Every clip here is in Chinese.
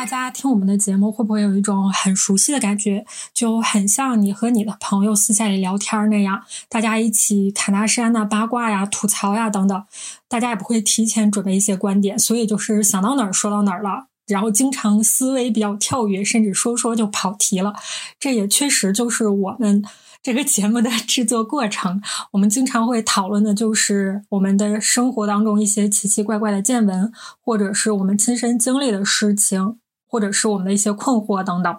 大家听我们的节目会不会有一种很熟悉的感觉，就很像你和你的朋友私下里聊天那样，大家一起侃大山呐、八卦呀、吐槽呀等等，大家也不会提前准备一些观点，所以就是想到哪儿说到哪儿了。然后经常思维比较跳跃，甚至说说就跑题了。这也确实就是我们这个节目的制作过程。我们经常会讨论的就是我们的生活当中一些奇奇怪怪的见闻，或者是我们亲身经历的事情，或者是我们的一些困惑等等。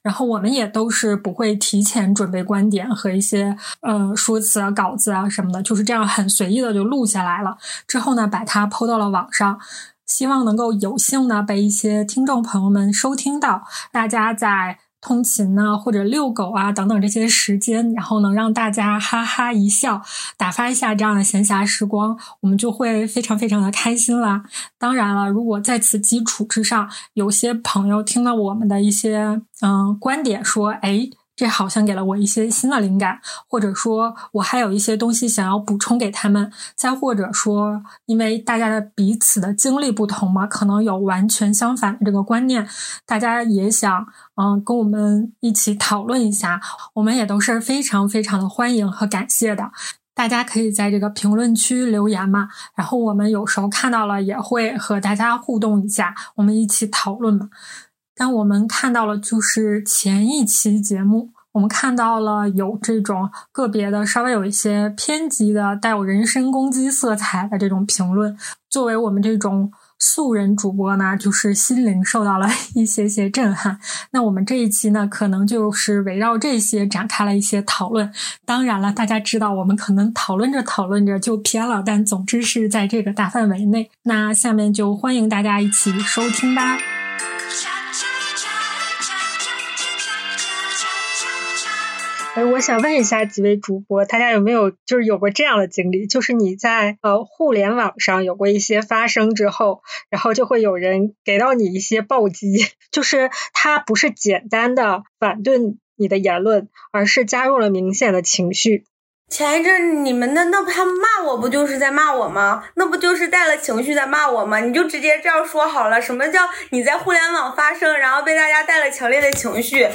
然后我们也都是不会提前准备观点和一些呃说辞啊、稿子啊什么的，就是这样很随意的就录下来了。之后呢，把它抛到了网上，希望能够有幸呢被一些听众朋友们收听到。大家在通勤呐、或者遛狗啊等等这些时间，然后能让大家哈哈一笑，打发一下这样的闲暇时光，我们就会非常非常的开心啦。当然了，如果在此基础之上，有些朋友听了我们的一些嗯观点，说，哎，这好像给了我一些新的灵感，或者说我还有一些东西想要补充给他们，再或者说，因为大家的彼此的经历不同嘛，可能有完全相反的这个观念，大家也想嗯跟我们一起讨论一下，我们也都是非常非常的欢迎和感谢的。大家可以在这个评论区留言嘛，然后我们有时候看到了也会和大家互动一下，我们一起讨论嘛。但我们看到了，就是前一期节目，我们看到了有这种个别的稍微有一些偏激的、带有人身攻击色彩的这种评论。作为我们这种素人主播呢，就是心灵受到了 一些些震撼。那我们这一期呢，可能就是围绕这些展开了一些讨论。当然了，大家知道我们可能讨论着讨论着就偏了，但总之是在这个大范围内。那下面就欢迎大家一起收听吧。哎，我想问一下几位主播，大家有没有就是有过这样的经历？就是你在呃互联网上有过一些发声之后，然后就会有人给到你一些暴击，就是他不是简单的反对你的言论，而是加入了明显的情绪。前一阵你们那那他骂我不就是在骂我吗？那不就是带了情绪在骂我吗？你就直接这样说好了。什么叫你在互联网发声，然后被大家带了强烈的情绪？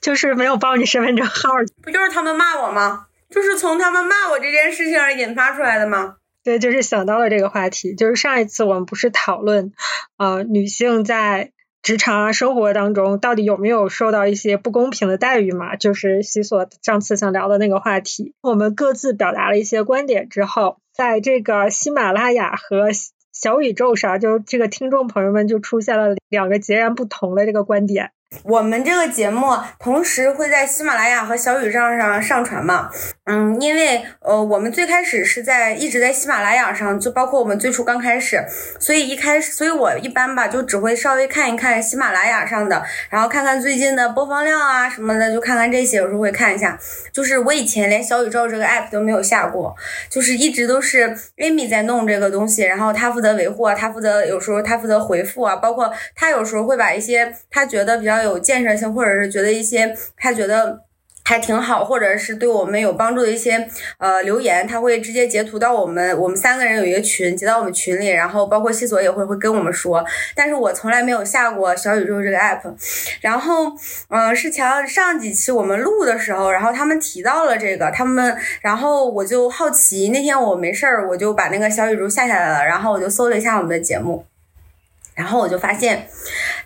就是没有报你身份证号，不就是他们骂我吗？就是从他们骂我这件事情而引发出来的吗？对，就是想到了这个话题。就是上一次我们不是讨论，呃，女性在职场啊、生活当中到底有没有受到一些不公平的待遇嘛？就是西索上次想聊的那个话题。我们各自表达了一些观点之后，在这个喜马拉雅和小宇宙上，就这个听众朋友们就出现了两个截然不同的这个观点。我们这个节目同时会在喜马拉雅和小宇宙上上传嘛？嗯，因为呃，我们最开始是在一直在喜马拉雅上，就包括我们最初刚开始，所以一开始，所以我一般吧就只会稍微看一看喜马拉雅上的，然后看看最近的播放量啊什么的，就看看这些，有时候会看一下。就是我以前连小宇宙这个 app 都没有下过，就是一直都是 Amy 在弄这个东西，然后他负责维护啊，他负责有时候他负责回复啊，包括他有时候会把一些他觉得比较有建设性，或者是觉得一些他觉得。还挺好，或者是对我们有帮助的一些呃留言，他会直接截图到我们我们三个人有一个群，截到我们群里，然后包括西索也会会跟我们说，但是我从来没有下过小宇宙这个 app，然后嗯、是前上几期我们录的时候，然后他们提到了这个，他们然后我就好奇，那天我没事儿，我就把那个小宇宙下下来了，然后我就搜了一下我们的节目。然后我就发现，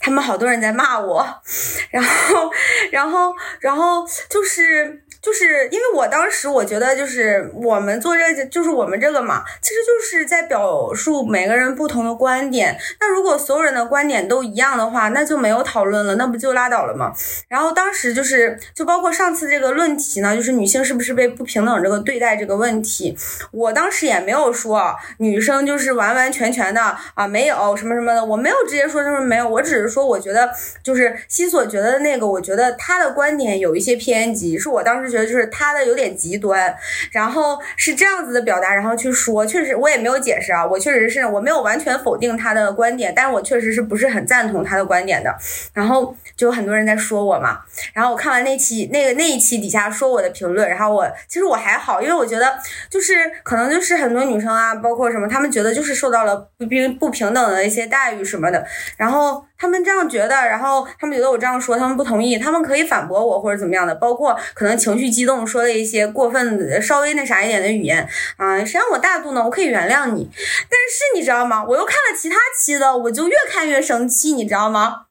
他们好多人在骂我，然后，然后，然后就是。就是因为我当时我觉得，就是我们做这，就是我们这个嘛，其实就是在表述每个人不同的观点。那如果所有人的观点都一样的话，那就没有讨论了，那不就拉倒了吗？然后当时就是，就包括上次这个论题呢，就是女性是不是被不平等这个对待这个问题，我当时也没有说女生就是完完全全的啊没有什么什么的，我没有直接说就是没有，我只是说我觉得就是西所觉得那个，我觉得他的观点有一些偏激，是我当时。觉得就是他的有点极端，然后是这样子的表达，然后去说，确实我也没有解释啊，我确实是我没有完全否定他的观点，但是我确实是不是很赞同他的观点的，然后就有很多人在说我嘛，然后我看完那期那个那一期底下说我的评论，然后我其实我还好，因为我觉得就是可能就是很多女生啊，包括什么，她们觉得就是受到了不平不平等的一些待遇什么的，然后。他们这样觉得，然后他们觉得我这样说，他们不同意，他们可以反驳我或者怎么样的，包括可能情绪激动说了一些过分、稍微那啥一点的语言啊，谁让我大度呢？我可以原谅你，但是你知道吗？我又看了其他期的，我就越看越生气，你知道吗？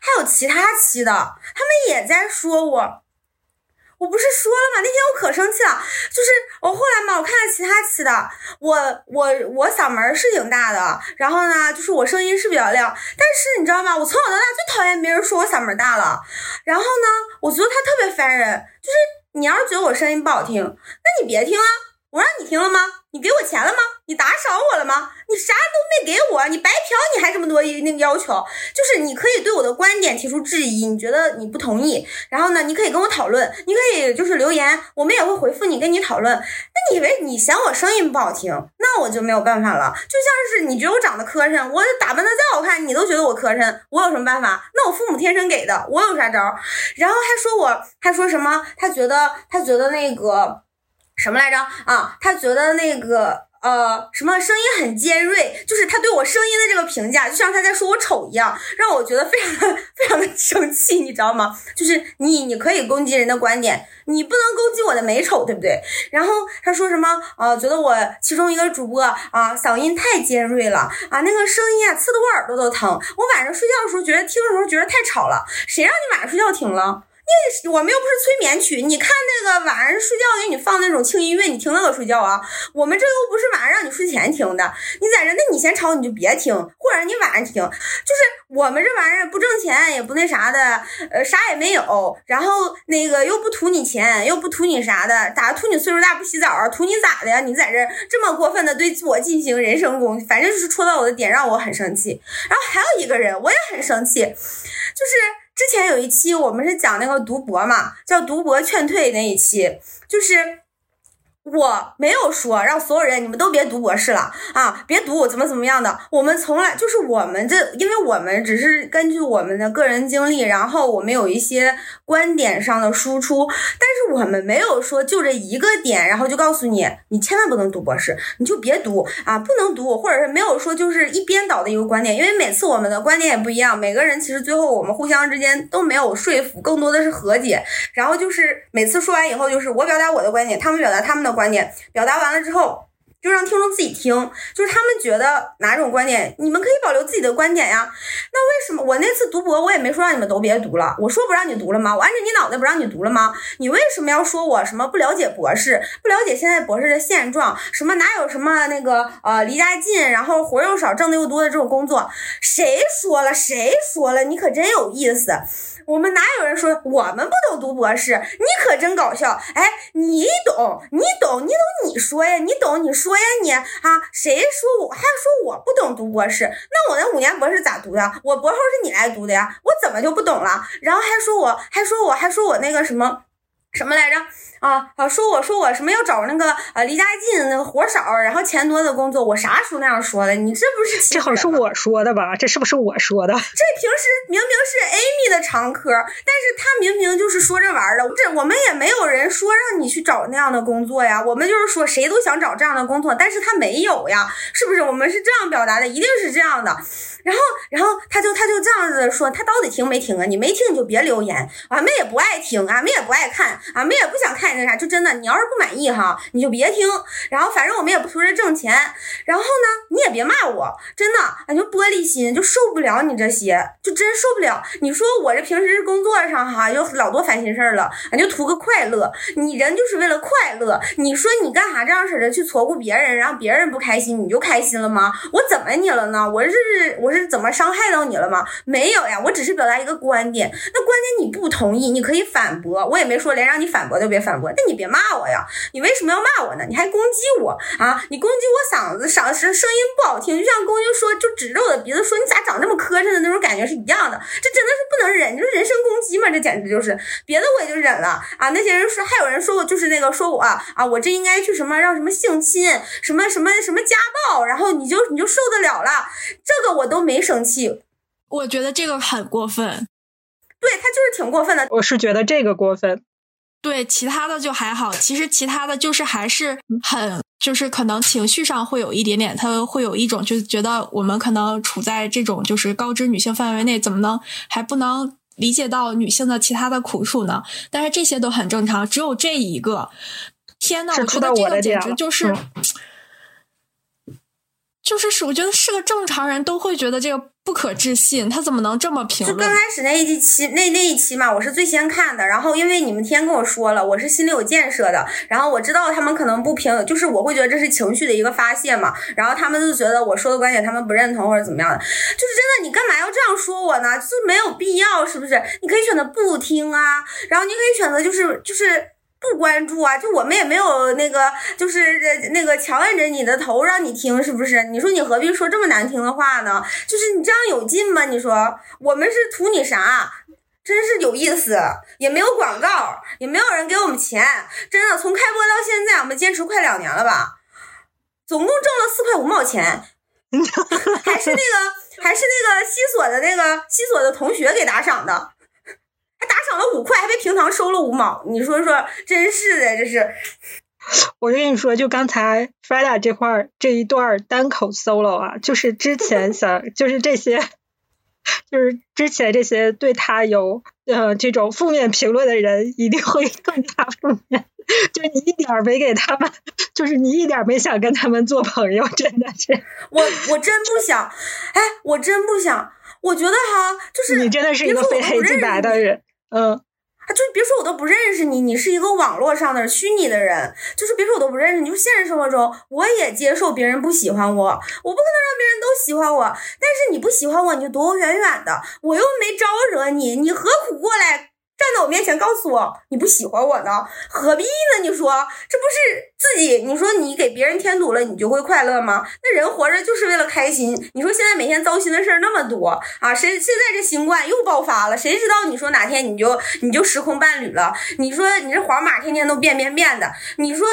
还有其他期的，他们也在说我。我不是说了吗？那天我可生气了，就是我后来嘛，我看了其他期的，我我我嗓门是挺大的，然后呢，就是我声音是比较亮，但是你知道吗？我从小到大最讨厌别人说我嗓门大了，然后呢，我觉得他特别烦人，就是你要是觉得我声音不好听，那你别听啊，我让你听了吗？你给我钱了吗？你打赏我了吗？你啥都没给我，你白嫖，你还这么多那个要求？就是你可以对我的观点提出质疑，你觉得你不同意，然后呢，你可以跟我讨论，你可以就是留言，我们也会回复你，跟你讨论。那你以为你嫌我声音不好听，那我就没有办法了。就像是你觉得我长得磕碜，我打扮的再好看，你都觉得我磕碜，我有什么办法？那我父母天生给的，我有啥招？然后还说我，还说什么？他觉得他觉得那个。什么来着啊？他觉得那个呃什么声音很尖锐，就是他对我声音的这个评价，就像他在说我丑一样，让我觉得非常的非常的生气，你知道吗？就是你你可以攻击人的观点，你不能攻击我的美丑，对不对？然后他说什么呃，觉得我其中一个主播啊嗓音太尖锐了啊，那个声音啊刺得我耳朵都疼，我晚上睡觉的时候觉得听的时候觉得太吵了，谁让你晚上睡觉听了？因为我们又不是催眠曲，你看那个晚上睡觉给你放那种轻音乐，你听那个睡觉啊？我们这又不是晚上让你睡前听的，你在这，那你嫌吵你就别听，或者你晚上听。就是我们这玩意儿不挣钱也不那啥的，呃，啥也没有，然后那个又不图你钱，又不图你啥的，咋图你岁数大不洗澡？图你咋的呀？你在这这么过分的对我进行人身攻击，反正就是戳到我的点，让我很生气。然后还有一个人，我也很生气，就是。之前有一期我们是讲那个读博嘛，叫读博劝退那一期，就是。我没有说让所有人你们都别读博士了啊，别读怎么怎么样的。我们从来就是我们这，因为我们只是根据我们的个人经历，然后我们有一些观点上的输出，但是我们没有说就这一个点，然后就告诉你你千万不能读博士，你就别读啊，不能读，或者是没有说就是一边倒的一个观点，因为每次我们的观点也不一样，每个人其实最后我们互相之间都没有说服，更多的是和解。然后就是每次说完以后，就是我表达我的观点，他们表达他们的。观点表达完了之后，就让听众自己听，就是他们觉得哪种观点，你们可以保留自己的观点呀。那为什么我那次读博，我也没说让你们都别读了，我说不让你读了吗？我按着你脑袋不让你读了吗？你为什么要说我什么不了解博士，不了解现在博士的现状？什么哪有什么那个呃离家近，然后活又少，挣的又多的这种工作？谁说了？谁说了？你可真有意思。我们哪有人说我们不懂读博士？你可真搞笑！哎，你懂，你懂，你懂，你说呀，你懂，你说呀，你啊，谁说我还说我不懂读博士？那我那五年博士咋读的？我博后是你来读的呀，我怎么就不懂了？然后还说我，还说我，还说我那个什么什么来着？啊啊！说我说我什么要找那个呃离家近、那个活少，然后钱多的工作，我啥时候那样说的？你这不是这好像是我说的吧？这是不是我说的？这平时明明是 Amy 的常科，但是他明明就是说着玩的。这我们也没有人说让你去找那样的工作呀。我们就是说谁都想找这样的工作，但是他没有呀，是不是？我们是这样表达的，一定是这样的。然后，然后他就他就这样子说，他到底听没听啊？你没听你就别留言，俺们也不爱听，俺们也不爱看。俺们也不想看你那啥，就真的，你要是不满意哈，你就别听。然后反正我们也不图着挣钱，然后呢，你也别骂我，真的，俺就玻璃心，就受不了你这些，就真受不了。你说我这平时工作上哈有老多烦心事儿了，俺就图个快乐。你人就是为了快乐，你说你干啥这样式的去错过别人，让别人不开心，你就开心了吗？我怎么你了呢？我是我是怎么伤害到你了吗？没有呀，我只是表达一个观点。那观点你不同意，你可以反驳，我也没说连让你反驳就别反驳。但你别骂我呀，你为什么要骂我呢？你还攻击我啊？你攻击我嗓子嗓子声音不好听，就像攻击说就指着我的鼻子说你咋长这么磕碜的那种感觉是一样的。这真的是不能忍，就是人身攻击嘛，这简直就是别的我也就忍了啊。那些人说还有人说我就是那个说我啊，我这应该去什么让什么性侵什么什么什么家暴，然后你就你就受得了了，这个我都没生气。我觉得这个很过分，对他就是挺过分的。我是觉得这个过分，对其他的就还好。其实其他的就是还是很，就是可能情绪上会有一点点，他会有一种就是觉得我们可能处在这种就是高知女性范围内，怎么能还不能理解到女性的其他的苦楚呢？但是这些都很正常，只有这一个，天呐，我觉得这个简直就是。就是是，我觉得是个正常人都会觉得这个不可置信，他怎么能这么评论？就刚开始那一期那那一期嘛，我是最先看的，然后因为你们天跟我说了，我是心里有建设的，然后我知道他们可能不评，就是我会觉得这是情绪的一个发泄嘛，然后他们就觉得我说的观点他们不认同或者怎么样的，就是真的，你干嘛要这样说我呢？就是没有必要，是不是？你可以选择不听啊，然后你可以选择就是就是。不关注啊，就我们也没有那个，就是那个强摁着你的头让你听，是不是？你说你何必说这么难听的话呢？就是你这样有劲吗？你说我们是图你啥？真是有意思，也没有广告，也没有人给我们钱，真的从开播到现在，我们坚持快两年了吧，总共挣了四块五毛钱，还是那个还是那个西索的那个西索的同学给打赏的。还打赏了五块，还被平常收了五毛，你说说，真是的，这是。我跟你说，就刚才 Freda 这块儿这一段单口 solo 啊，就是之前想，就是这些，就是之前这些对他有呃这种负面评论的人，一定会更加负面。就你一点没给他们，就是你一点没想跟他们做朋友，真的是。我我真不想，哎，我真不想。我觉得哈，就是你真的是一个非黑即白的人。嗯，啊，就别说我都不认识你，你是一个网络上的虚拟的人，就是别说我都不认识你，就现实生活中我也接受别人不喜欢我，我不可能让别人都喜欢我，但是你不喜欢我，你就躲我远远的，我又没招惹你，你何苦过来？站在我面前告诉我你不喜欢我呢？何必呢？你说这不是自己？你说你给别人添堵了，你就会快乐吗？那人活着就是为了开心。你说现在每天糟心的事那么多啊，谁现在这新冠又爆发了？谁知道你说哪天你就你就时空伴侣了？你说你这黄码天天都变变变的，你说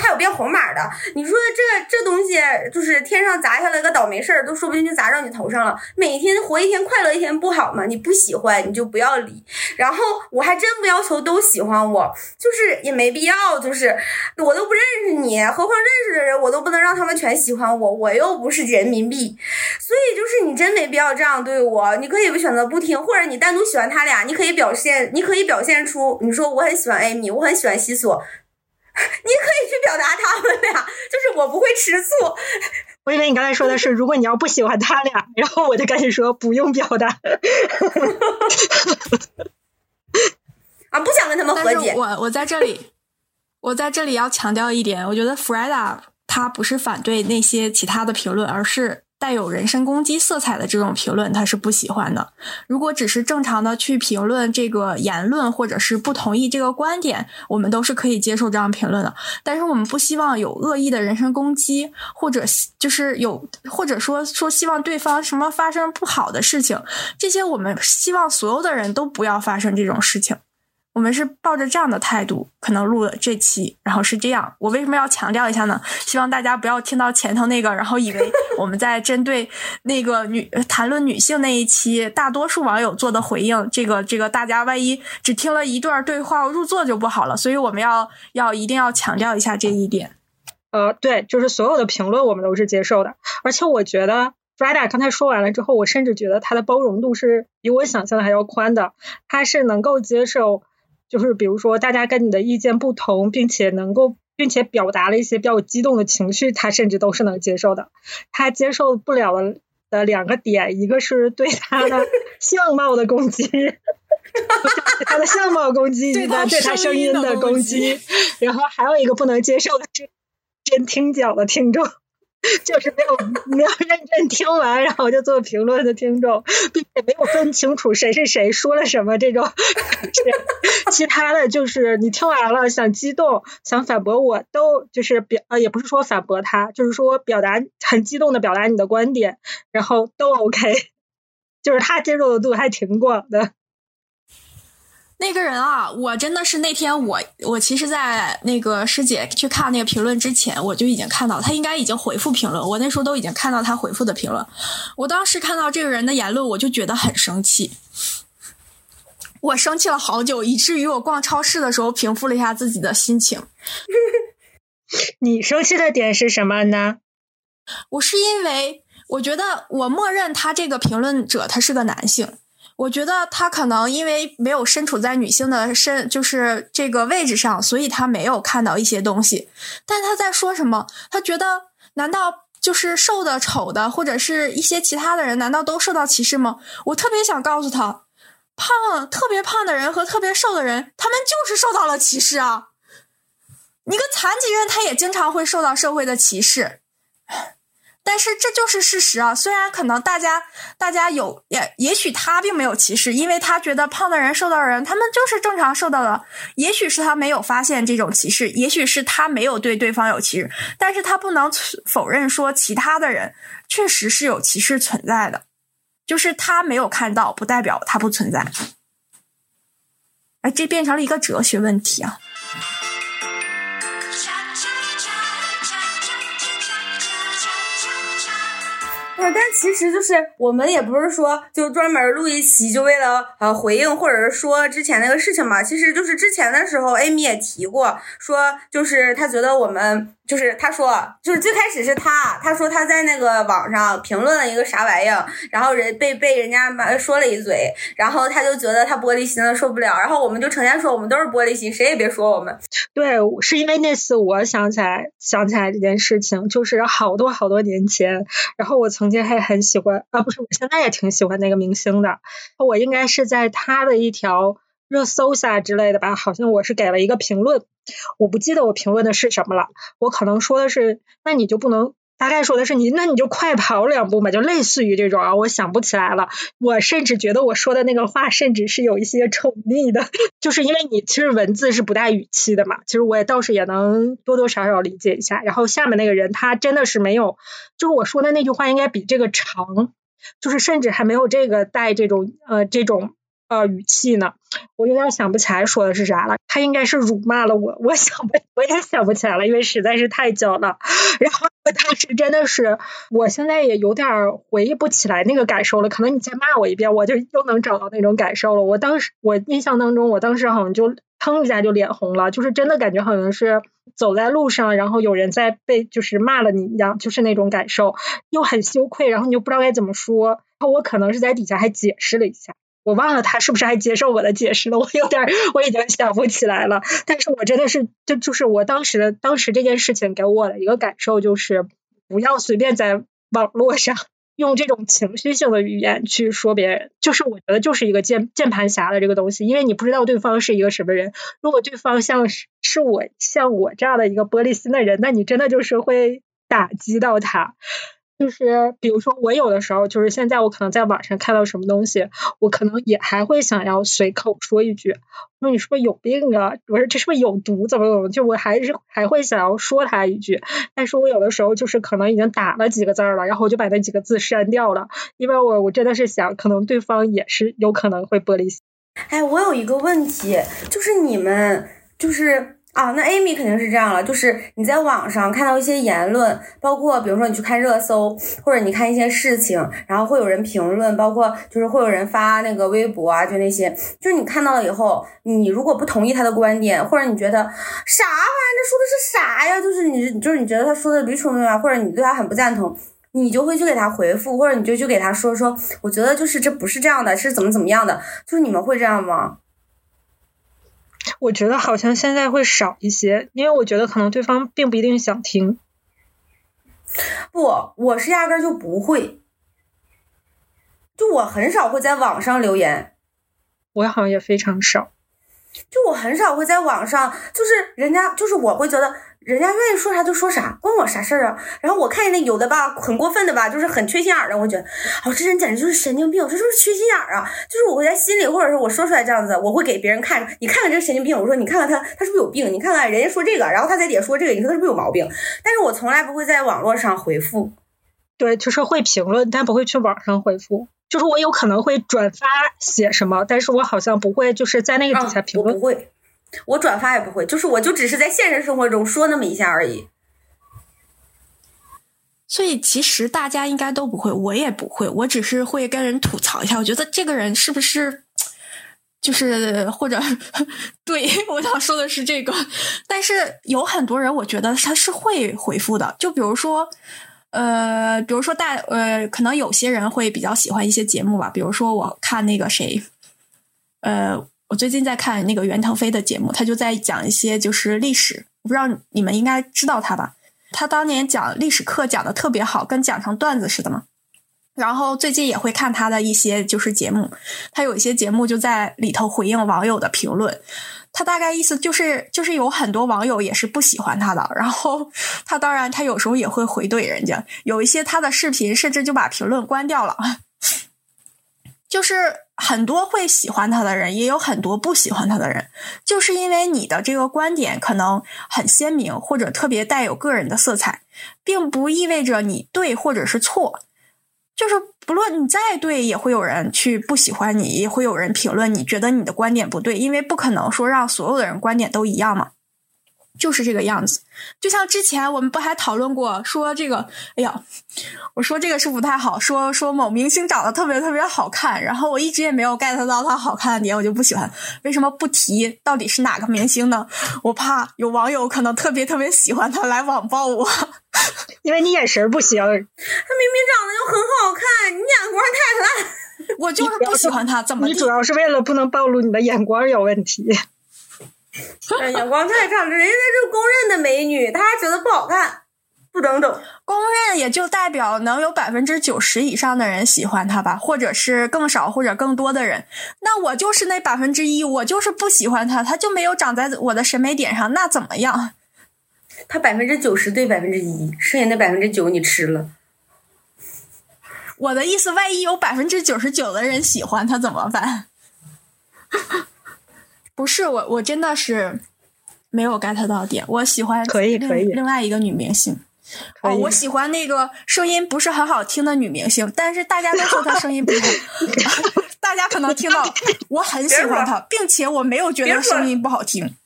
还有变红码的？你说这这东西就是天上砸下来个倒霉事儿，都说不定就砸到你头上了。每天活一天快乐一天不好吗？你不喜欢你就不要理，然后。我还真不要求都喜欢我，就是也没必要，就是我都不知认识你，何况认识的人我都不能让他们全喜欢我，我又不是人民币，所以就是你真没必要这样对我。你可以选择不听，或者你单独喜欢他俩，你可以表现，你可以表现出你说我很喜欢艾米，我很喜欢西索，你可以去表达他们俩，就是我不会吃醋。我以为你刚才说的是，如果你要不喜欢他俩，然后我就赶紧说不用表达。啊，不想跟他们和解。我我在这里，我在这里要强调一点，我觉得 Freda 他不是反对那些其他的评论，而是带有人身攻击色彩的这种评论，他是不喜欢的。如果只是正常的去评论这个言论，或者是不同意这个观点，我们都是可以接受这样评论的。但是我们不希望有恶意的人身攻击，或者就是有或者说说希望对方什么发生不好的事情，这些我们希望所有的人都不要发生这种事情。我们是抱着这样的态度，可能录了这期，然后是这样。我为什么要强调一下呢？希望大家不要听到前头那个，然后以为我们在针对那个女谈论女性那一期，大多数网友做的回应。这个这个，大家万一只听了一段对话入座就不好了。所以我们要要一定要强调一下这一点。呃，对，就是所有的评论我们都是接受的，而且我觉得 Freda 刚才说完了之后，我甚至觉得他的包容度是比我想象的还要宽的，他是能够接受。就是比如说大家跟你的意见不同，并且能够并且表达了一些比较激动的情绪，他甚至都是能接受的。他接受不了的的两个点，一个是对他的 相貌的攻击。他的相貌攻击，对他对他声音的攻击，然后还有一个不能接受的是真听讲的听众。就是没有没有认真听完，然后就做评论的听众，并且没有分清楚谁是谁说了什么这种。其他的就是你听完了想激动想反驳我都就是表呃也不是说反驳他，就是说表达很激动的表达你的观点，然后都 OK，就是他接受的度还挺广的。那个人啊，我真的是那天我我其实，在那个师姐去看那个评论之前，我就已经看到他应该已经回复评论，我那时候都已经看到他回复的评论。我当时看到这个人的言论，我就觉得很生气，我生气了好久，以至于我逛超市的时候平复了一下自己的心情。你生气的点是什么呢？我是因为我觉得我默认他这个评论者他是个男性。我觉得他可能因为没有身处在女性的身，就是这个位置上，所以他没有看到一些东西。但他在说什么？他觉得难道就是瘦的、丑的，或者是一些其他的人，难道都受到歧视吗？我特别想告诉他，胖、特别胖的人和特别瘦的人，他们就是受到了歧视啊！一个残疾人，他也经常会受到社会的歧视。但是这就是事实啊！虽然可能大家大家有也也许他并没有歧视，因为他觉得胖的人、瘦的人他们就是正常受到的。也许是他没有发现这种歧视，也许是他没有对对方有歧视，但是他不能否认说其他的人确实是有歧视存在的，就是他没有看到，不代表他不存在。哎，这变成了一个哲学问题啊！但其实就是我们也不是说就专门录一期就为了呃回应或者是说之前那个事情嘛，其实就是之前的时候，Amy 也提过，说就是他觉得我们。就是他说，就是最开始是他，他说他在那个网上评论了一个啥玩意儿，然后人被被人家说了一嘴，然后他就觉得他玻璃心了，受不了，然后我们就成天说我们都是玻璃心，谁也别说我们。对，是因为那次我想起来想起来这件事情，就是好多好多年前，然后我曾经还很喜欢啊，不是，我现在也挺喜欢那个明星的，我应该是在他的一条。热搜下之类的吧，好像我是给了一个评论，我不记得我评论的是什么了。我可能说的是，那你就不能大概说的是你，那你就快跑两步嘛，就类似于这种啊。我想不起来了。我甚至觉得我说的那个话，甚至是有一些宠溺的，就是因为你其实文字是不带语气的嘛。其实我也倒是也能多多少少理解一下。然后下面那个人他真的是没有，就是我说的那句话应该比这个长，就是甚至还没有这个带这种呃这种。呃，语气呢？我有点想不起来说的是啥了。他应该是辱骂了我，我想不，我也想不起来了，因为实在是太久了。然后我当时真的是，我现在也有点回忆不起来那个感受了。可能你再骂我一遍，我就又能找到那种感受了。我当时，我印象当中，我当时好像就腾一下就脸红了，就是真的感觉好像是走在路上，然后有人在被就是骂了你一样，就是那种感受，又很羞愧，然后你就不知道该怎么说。然后我可能是在底下还解释了一下。我忘了他是不是还接受我的解释了，我有点 我已经想不起来了。但是我真的是，就就是我当时的当时这件事情给我的一个感受就是，不要随便在网络上用这种情绪性的语言去说别人。就是我觉得就是一个键键盘侠的这个东西，因为你不知道对方是一个什么人。如果对方像是是我像我这样的一个玻璃心的人，那你真的就是会打击到他。就是比如说，我有的时候就是现在，我可能在网上看到什么东西，我可能也还会想要随口说一句，我说你是不是有病啊？我说这是不是有毒？怎么怎么？就我还是还会想要说他一句，但是我有的时候就是可能已经打了几个字了，然后我就把那几个字删掉了，因为我我真的是想，可能对方也是有可能会玻璃心。哎，我有一个问题，就是你们就是。啊，那 Amy 肯定是这样了，就是你在网上看到一些言论，包括比如说你去看热搜，或者你看一些事情，然后会有人评论，包括就是会有人发那个微博啊，就那些，就是你看到了以后，你如果不同意他的观点，或者你觉得啥玩意儿，这说的是啥呀？就是你就是你觉得他说的驴虫啊，或者你对他很不赞同，你就会去给他回复，或者你就去给他说说，我觉得就是这不是这样的，是怎么怎么样的，就是你们会这样吗？我觉得好像现在会少一些，因为我觉得可能对方并不一定想听。不，我是压根儿就不会，就我很少会在网上留言，我好像也非常少。就我很少会在网上，就是人家就是我会觉得人家愿意说啥就说啥，关我啥事儿啊？然后我看见那有的吧，很过分的吧，就是很缺心眼儿的，我觉得，哦，这人简直就是神经病，这就是缺心眼儿啊！就是我会在心里，或者是我说出来这样子，我会给别人看，你看看这个神经病，我说你看看他，他是不是有病？你看看人家说这个，然后他在底下说这个，你说他是不是有毛病？但是我从来不会在网络上回复，对，就是会评论，但不会去网上回复。就是我有可能会转发写什么，但是我好像不会就是在那个底下评论。我不会，我转发也不会，就是我就只是在现实生活中说那么一下而已。所以其实大家应该都不会，我也不会，我只是会跟人吐槽一下，我觉得这个人是不是就是或者对我想说的是这个，但是有很多人我觉得他是会回复的，就比如说。呃，比如说大呃，可能有些人会比较喜欢一些节目吧，比如说我看那个谁，呃，我最近在看那个袁腾飞的节目，他就在讲一些就是历史，我不知道你们应该知道他吧？他当年讲历史课讲的特别好，跟讲成段子似的嘛。然后最近也会看他的一些就是节目，他有一些节目就在里头回应网友的评论。他大概意思就是，就是有很多网友也是不喜欢他的，然后 他当然他有时候也会回怼人家，有一些他的视频甚至就把评论关掉了。就是很多会喜欢他的人，也有很多不喜欢他的人，就是因为你的这个观点可能很鲜明，或者特别带有个人的色彩，并不意味着你对或者是错。就是不论你再对，也会有人去不喜欢你，也会有人评论你觉得你的观点不对，因为不可能说让所有的人观点都一样嘛。就是这个样子，就像之前我们不还讨论过，说这个，哎呀，我说这个是不太好，说说某明星长得特别特别好看，然后我一直也没有 get 到他好看的点，我就不喜欢。为什么不提到底是哪个明星呢？我怕有网友可能特别特别喜欢他来网暴我，因为你眼神不行。他明明长得就很好看，你眼光太烂。我就是不喜欢他，怎么？你主要是为了不能暴露你的眼光有问题。眼光太差了，人家那是公认的美女，他还觉得不好看，不等等。公认也就代表能有百分之九十以上的人喜欢他吧，或者是更少或者更多的人。那我就是那百分之一，我就是不喜欢他，他就没有长在我的审美点上，那怎么样？他百分之九十对百分之一，剩下那百分之九你吃了。我的意思，万一有百分之九十九的人喜欢他怎么办？不是我，我真的是没有 get 到点。我喜欢可以可以另外一个女明星哦，我喜欢那个声音不是很好听的女明星，但是大家都说她声音不好，大家可能听到我很喜欢她，并且我没有觉得声音不好听。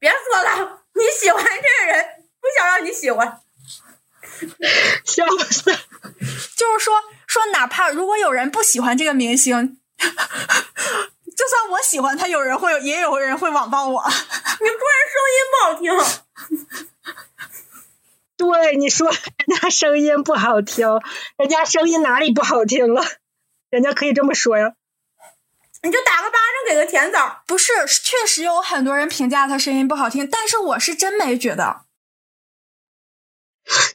别说了，你喜欢这个人，不想让你喜欢，笑死。就是说说，哪怕如果有人不喜欢这个明星。就算我喜欢他，有人会也有人会网暴我。你不然声音不好听。对，你说人家声音不好听，人家声音哪里不好听了？人家可以这么说呀。你就打个巴掌，给个甜枣。不是，确实有很多人评价他声音不好听，但是我是真没觉得。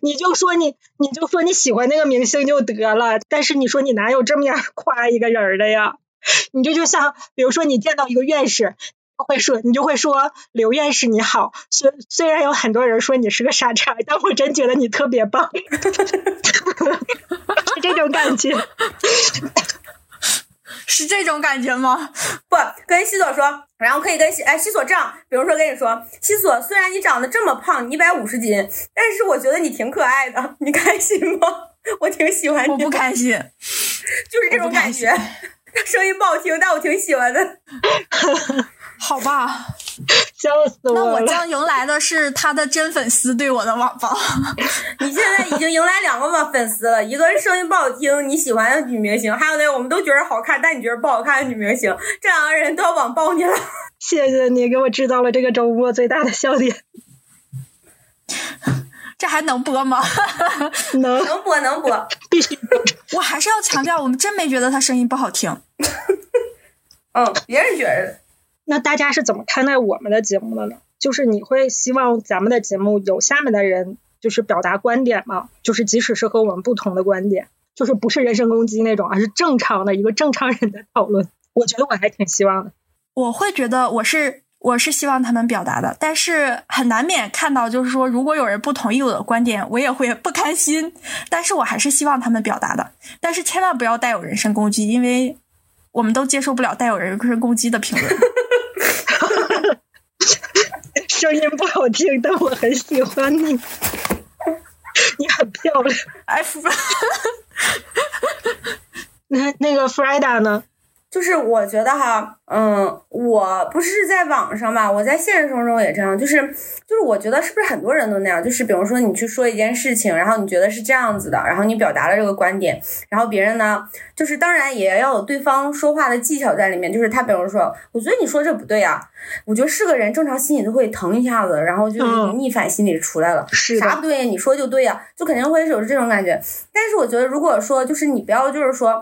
你就说你，你就说你喜欢那个明星就得了，但是你说你哪有这么样夸一个人的呀？你这就像，比如说你见到一个院士，会说你就会说刘院士你好。虽虽然有很多人说你是个傻叉，但我真觉得你特别棒，是这种感觉。是这种感觉吗？不，跟西索说，然后可以跟西哎西索这样，比如说跟你说，西索虽然你长得这么胖，你一百五十斤，但是我觉得你挺可爱的，你开心吗？我挺喜欢你。我不开心，就是这种感觉。声音不好听，但我挺喜欢的。好吧，笑死我了。那我将迎来的是他的真粉丝对我的网暴。你现在已经迎来两个网粉丝了，一个是声音不好听你喜欢的女明星，还有那我们都觉得好看但你觉得不好看的女明星，这两个人都要网暴你了。谢谢你给我制造了这个周末最大的笑点。这还能播吗？能能播能播，必须。我还是要强调，我们真没觉得他声音不好听。嗯，别人觉得。那大家是怎么看待我们的节目的呢？就是你会希望咱们的节目有下面的人就是表达观点吗？就是即使是和我们不同的观点，就是不是人身攻击那种，而是正常的一个正常人的讨论。我觉得我还挺希望的。我会觉得我是我是希望他们表达的，但是很难免看到，就是说如果有人不同意我的观点，我也会不开心。但是我还是希望他们表达的，但是千万不要带有人身攻击，因为我们都接受不了带有人身攻击的评论。声音不好听，但我很喜欢你，你很漂亮。F，那那个 Frida 呢？就是我觉得哈，嗯，我不是在网上吧，我在现实生活中也这样，就是就是我觉得是不是很多人都那样？就是比如说你去说一件事情，然后你觉得是这样子的，然后你表达了这个观点，然后别人呢，就是当然也要有对方说话的技巧在里面，就是他比如说，我觉得你说这不对啊，我觉得是个人正常心里都会疼一下子，然后就逆反心理出来了，是啥不对？你说就对呀，就肯定会有这种感觉。但是我觉得如果说就是你不要就是说。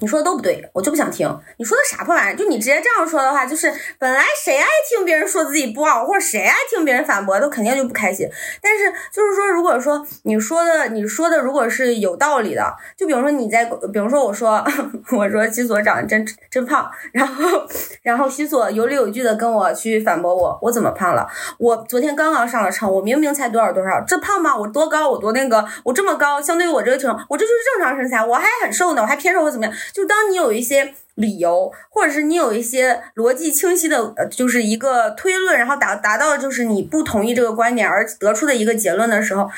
你说的都不对，我就不想听。你说的啥破玩意儿？就你直接这样说的话，就是本来谁爱听别人说自己不好，或者谁爱听别人反驳，都肯定就不开心。但是就是说，如果说你说的你说的如果是有道理的，就比如说你在，比如说我说 我说西索长得真真胖，然后然后西索有理有据的跟我去反驳我，我怎么胖了？我昨天刚刚上了称，我明明才多少多少，这胖吗？我多高？我多那个？我这么高，相对于我这个体重，我这就是正常身材，我还很瘦呢，我还偏瘦我怎么样？就当你有一些理由，或者是你有一些逻辑清晰的，呃，就是一个推论，然后达达到就是你不同意这个观点而得出的一个结论的时候，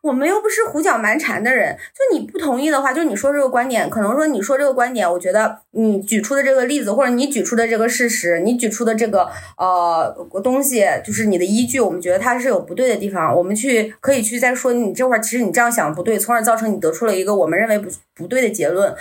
我们又不是胡搅蛮缠的人，就你不同意的话，就你说这个观点，可能说你说这个观点，我觉得你举出的这个例子，或者你举出的这个事实，你举出的这个呃东西，就是你的依据，我们觉得它是有不对的地方，我们去可以去再说你这会儿其实你这样想不对，从而造成你得出了一个我们认为不不对的结论。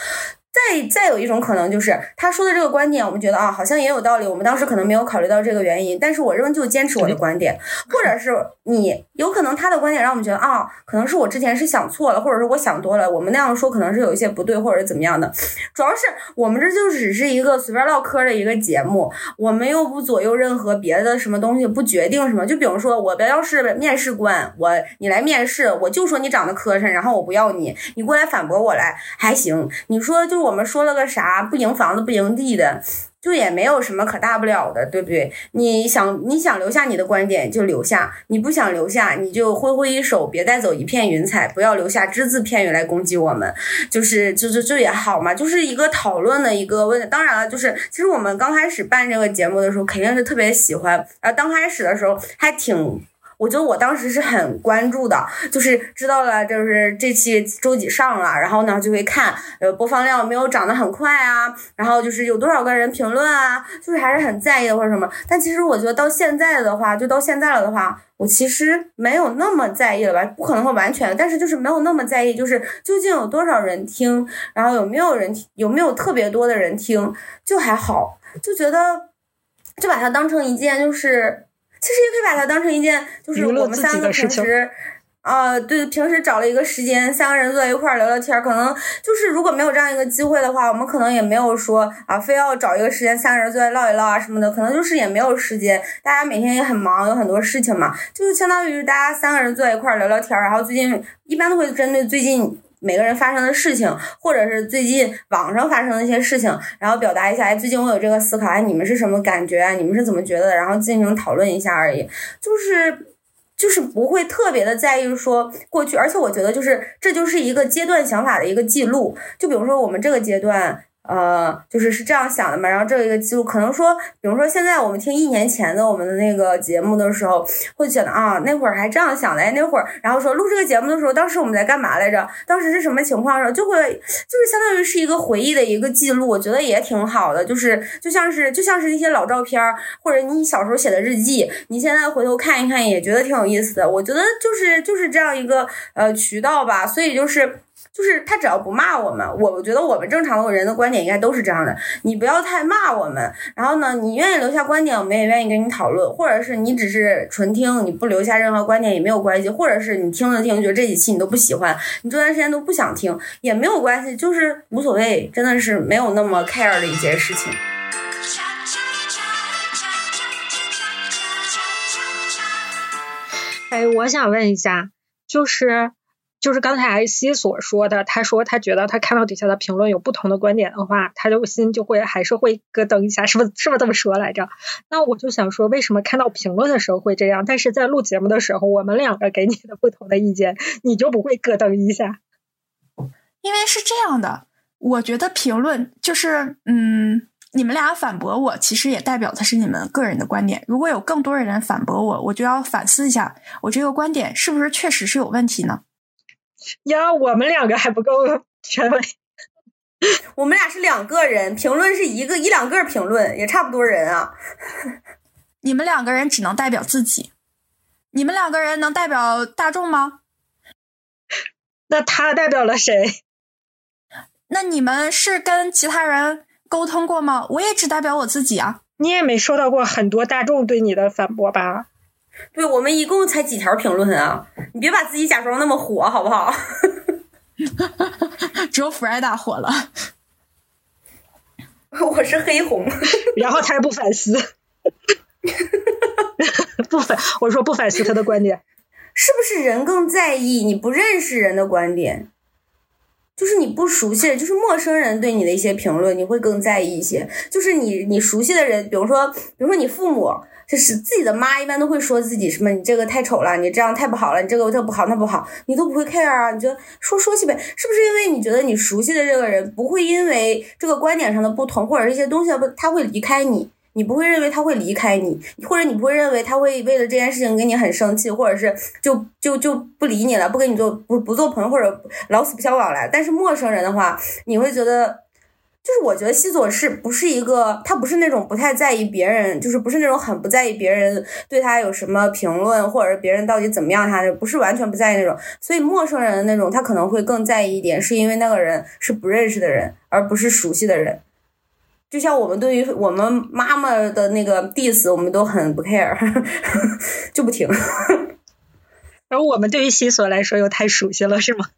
再再有一种可能就是他说的这个观点，我们觉得啊，好像也有道理。我们当时可能没有考虑到这个原因，但是我仍旧坚持我的观点，或者是你有可能他的观点让我们觉得啊，可能是我之前是想错了，或者是我想多了。我们那样说可能是有一些不对，或者怎么样的。主要是我们这就只是一个随便唠嗑的一个节目，我们又不左右任何别的什么东西，不决定什么。就比如说，我要是面试官，我你来面试，我就说你长得磕碜，然后我不要你，你过来反驳我来还行。你说就。我们说了个啥？不赢房子不赢地的，就也没有什么可大不了的，对不对？你想你想留下你的观点就留下，你不想留下你就挥挥一手，别带走一片云彩，不要留下只字片语来攻击我们。就是就是这也好嘛，就是一个讨论的一个问。当然了，就是其实我们刚开始办这个节目的时候，肯定是特别喜欢。啊，刚开始的时候还挺。我觉得我当时是很关注的，就是知道了，就是这期周几上了，然后呢就会看，呃，播放量没有涨得很快啊，然后就是有多少个人评论啊，就是还是很在意的或者什么。但其实我觉得到现在的话，就到现在了的话，我其实没有那么在意了吧，不可能会完全，但是就是没有那么在意，就是究竟有多少人听，然后有没有人听有没有特别多的人听，就还好，就觉得就把它当成一件就是。其实也可以把它当成一件，就是我们三个平时，啊，对，平时找了一个时间，三个人坐在一块儿聊聊天儿。可能就是如果没有这样一个机会的话，我们可能也没有说啊，非要找一个时间，三个人坐在唠一唠啊什么的。可能就是也没有时间，大家每天也很忙，有很多事情嘛，就是相当于大家三个人坐在一块儿聊聊天儿。然后最近一般都会针对最近。每个人发生的事情，或者是最近网上发生的一些事情，然后表达一下，哎，最近我有这个思考，哎，你们是什么感觉啊？你们是怎么觉得？然后进行讨论一下而已，就是就是不会特别的在意说过去，而且我觉得就是这就是一个阶段想法的一个记录，就比如说我们这个阶段。呃，就是是这样想的嘛，然后这一个记录，可能说，比如说现在我们听一年前的我们的那个节目的时候，会觉得啊，那会儿还这样想的，那会儿，然后说录这个节目的时候，当时我们在干嘛来着？当时是什么情况？时候就会就是相当于是一个回忆的一个记录，我觉得也挺好的，就是就像是就像是一些老照片，或者你小时候写的日记，你现在回头看一看，也觉得挺有意思的。我觉得就是就是这样一个呃渠道吧，所以就是。就是他只要不骂我们，我觉得我们正常的人的观点应该都是这样的，你不要太骂我们，然后呢，你愿意留下观点，我们也愿意跟你讨论，或者是你只是纯听，你不留下任何观点也没有关系，或者是你听了听，觉得这几期你都不喜欢，你这段时间都不想听，也没有关系，就是无所谓，真的是没有那么 care 的一件事情。哎，我想问一下，就是。就是刚才艾希所说的，他说他觉得他看到底下的评论有不同的观点的话，他就心就会还是会咯噔一下，是不是是不是这么说来着？那我就想说，为什么看到评论的时候会这样，但是在录节目的时候，我们两个给你的不同的意见，你就不会咯噔一下？因为是这样的，我觉得评论就是，嗯，你们俩反驳我，其实也代表的是你们个人的观点。如果有更多的人反驳我，我就要反思一下，我这个观点是不是确实是有问题呢？呀，我们两个还不够权威。我们俩是两个人，评论是一个一两个评论，也差不多人啊。你们两个人只能代表自己，你们两个人能代表大众吗？那他代表了谁？那你们是跟其他人沟通过吗？我也只代表我自己啊。你也没收到过很多大众对你的反驳吧？对我们一共才几条评论啊！你别把自己假装那么火，好不好？只有弗莱达火了。我是黑红，然后他还不反思，不反，我说不反思他的观点。是不是人更在意你不认识人的观点？就是你不熟悉，就是陌生人对你的一些评论，你会更在意一些。就是你你熟悉的人，比如说比如说你父母，就是自己的妈，一般都会说自己什么你这个太丑了，你这样太不好了，你这个这不好那不好，你都不会 care 啊？你就说说去呗？是不是因为你觉得你熟悉的这个人不会因为这个观点上的不同或者一些东西，他会离开你？你不会认为他会离开你，或者你不会认为他会为了这件事情跟你很生气，或者是就就就不理你了，不跟你做不不做朋友，或者老死不相往来。但是陌生人的话，你会觉得，就是我觉得西索是不是一个，他不是那种不太在意别人，就是不是那种很不在意别人对他有什么评论，或者是别人到底怎么样他，不是完全不在意那种。所以陌生人的那种，他可能会更在意一点，是因为那个人是不认识的人，而不是熟悉的人。就像我们对于我们妈妈的那个 diss，我们都很不 care，就不听。而我们对于西索来说又太熟悉了，是吗？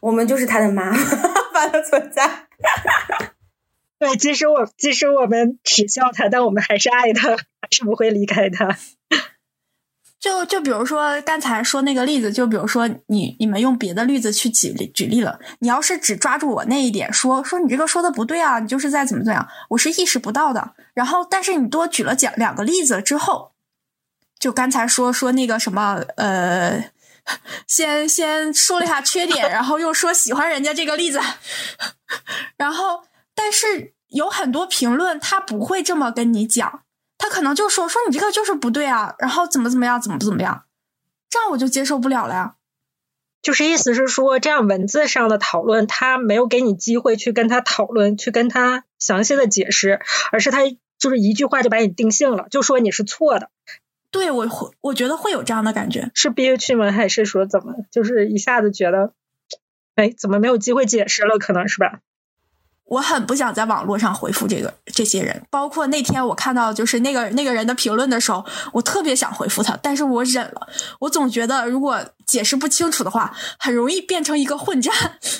我们就是他的妈妈般的存在。对，即使我即使我们耻笑他，但我们还是爱他，还是不会离开他。就就比如说刚才说那个例子，就比如说你你们用别的例子去举例举例了，你要是只抓住我那一点说说你这个说的不对啊，你就是在怎么怎么样，我是意识不到的。然后但是你多举了讲两个例子之后，就刚才说说那个什么呃，先先说了一下缺点，然后又说喜欢人家这个例子，然后但是有很多评论他不会这么跟你讲。他可能就说说你这个就是不对啊，然后怎么怎么样，怎么怎么样，这样我就接受不了了呀。就是意思是说，这样文字上的讨论，他没有给你机会去跟他讨论，去跟他详细的解释，而是他就是一句话就把你定性了，就说你是错的。对我会，我觉得会有这样的感觉，是憋屈吗？还是说怎么，就是一下子觉得，哎，怎么没有机会解释了？可能是吧。我很不想在网络上回复这个这些人，包括那天我看到就是那个那个人的评论的时候，我特别想回复他，但是我忍了。我总觉得如果解释不清楚的话，很容易变成一个混战。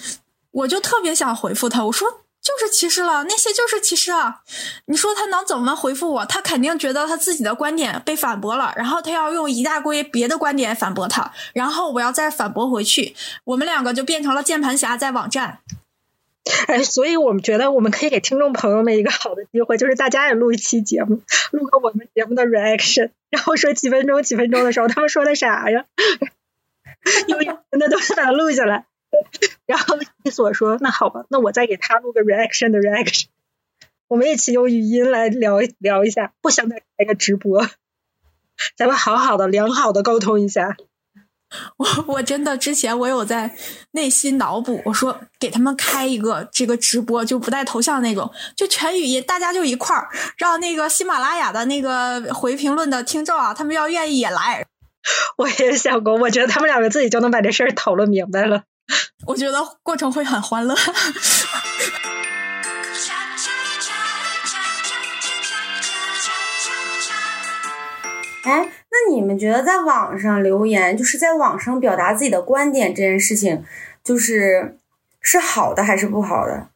我就特别想回复他，我说就是歧视了，那些就是歧视啊！你说他能怎么回复我？他肯定觉得他自己的观点被反驳了，然后他要用一大堆别的观点反驳他，然后我要再反驳回去，我们两个就变成了键盘侠在网站。哎，所以我们觉得我们可以给听众朋友们一个好的机会，就是大家也录一期节目，录个我们节目的 reaction，然后说几分钟几分钟的时候他们说的啥呀？因为那都把它录下来，然后一所说那好吧，那我再给他录个 reaction 的 reaction，我们一起用语音来聊聊一下，不想再开个直播，咱们好好的良好的沟通一下。我我真的之前我有在内心脑补，我说给他们开一个这个直播，就不带头像那种，就全语音，大家就一块儿，让那个喜马拉雅的那个回评论的听众啊，他们要愿意也来。我也想过，我觉得他们两个自己就能把这事儿讨论明白了。我觉得过程会很欢乐。哎，那你们觉得在网上留言，就是在网上表达自己的观点这件事情，就是是好的还是不好的？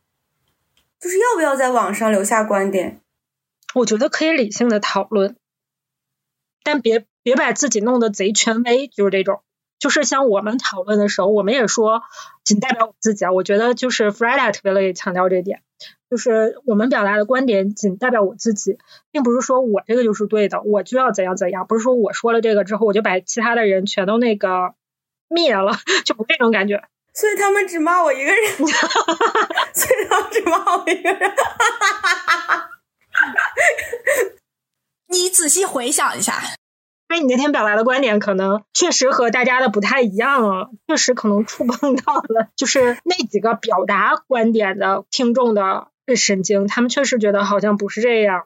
就是要不要在网上留下观点？我觉得可以理性的讨论，但别别把自己弄得贼权威，就是这种。就是像我们讨论的时候，我们也说仅代表我自己啊。我觉得就是 f r e d a 特别乐意强调这点，就是我们表达的观点仅代表我自己，并不是说我这个就是对的，我就要怎样怎样，不是说我说了这个之后，我就把其他的人全都那个灭了，就不这种感觉。所以他们只骂我一个人，所以他们只骂我一个人。你仔细回想一下。因为你那天表达的观点可能确实和大家的不太一样啊，确实可能触碰到了就是那几个表达观点的听众的神经，他们确实觉得好像不是这样。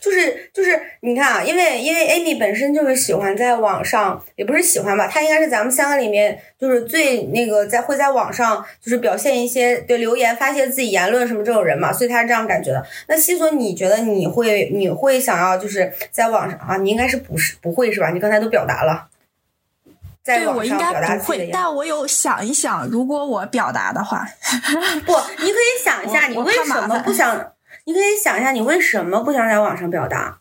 就是就是，你看啊，因为因为 Amy 本身就是喜欢在网上，也不是喜欢吧，她应该是咱们三个里面就是最那个在会在网上就是表现一些对留言发泄自己言论什么这种人嘛，所以她是这样感觉的。那西索，你觉得你会你会想要就是在网上啊？你应该是不是不会是吧？你刚才都表达了，在网上表达自己的。但我有想一想，如果我表达的话，不，你可以想一下，你为什么不想？你可以想一下，你为什么不想在网上表达？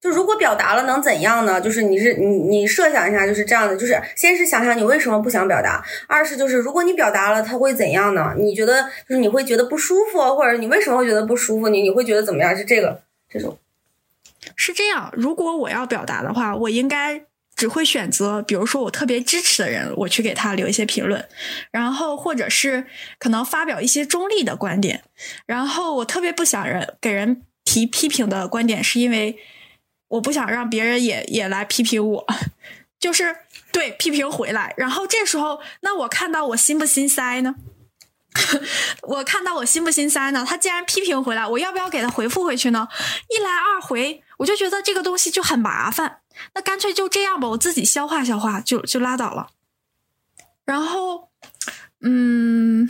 就如果表达了能怎样呢？就是你是你你设想一下，就是这样的，就是先是想想你为什么不想表达，二是就是如果你表达了，他会怎样呢？你觉得就是你会觉得不舒服，或者你为什么会觉得不舒服？你你会觉得怎么样？是这个这种？是这样，如果我要表达的话，我应该。只会选择，比如说我特别支持的人，我去给他留一些评论，然后或者是可能发表一些中立的观点，然后我特别不想人给人提批评的观点，是因为我不想让别人也也来批评我，就是对批评回来，然后这时候那我看到我心不心塞呢？我看到我心不心塞呢？他既然批评回来，我要不要给他回复回去呢？一来二回，我就觉得这个东西就很麻烦。那干脆就这样吧，我自己消化消化就就拉倒了。然后，嗯，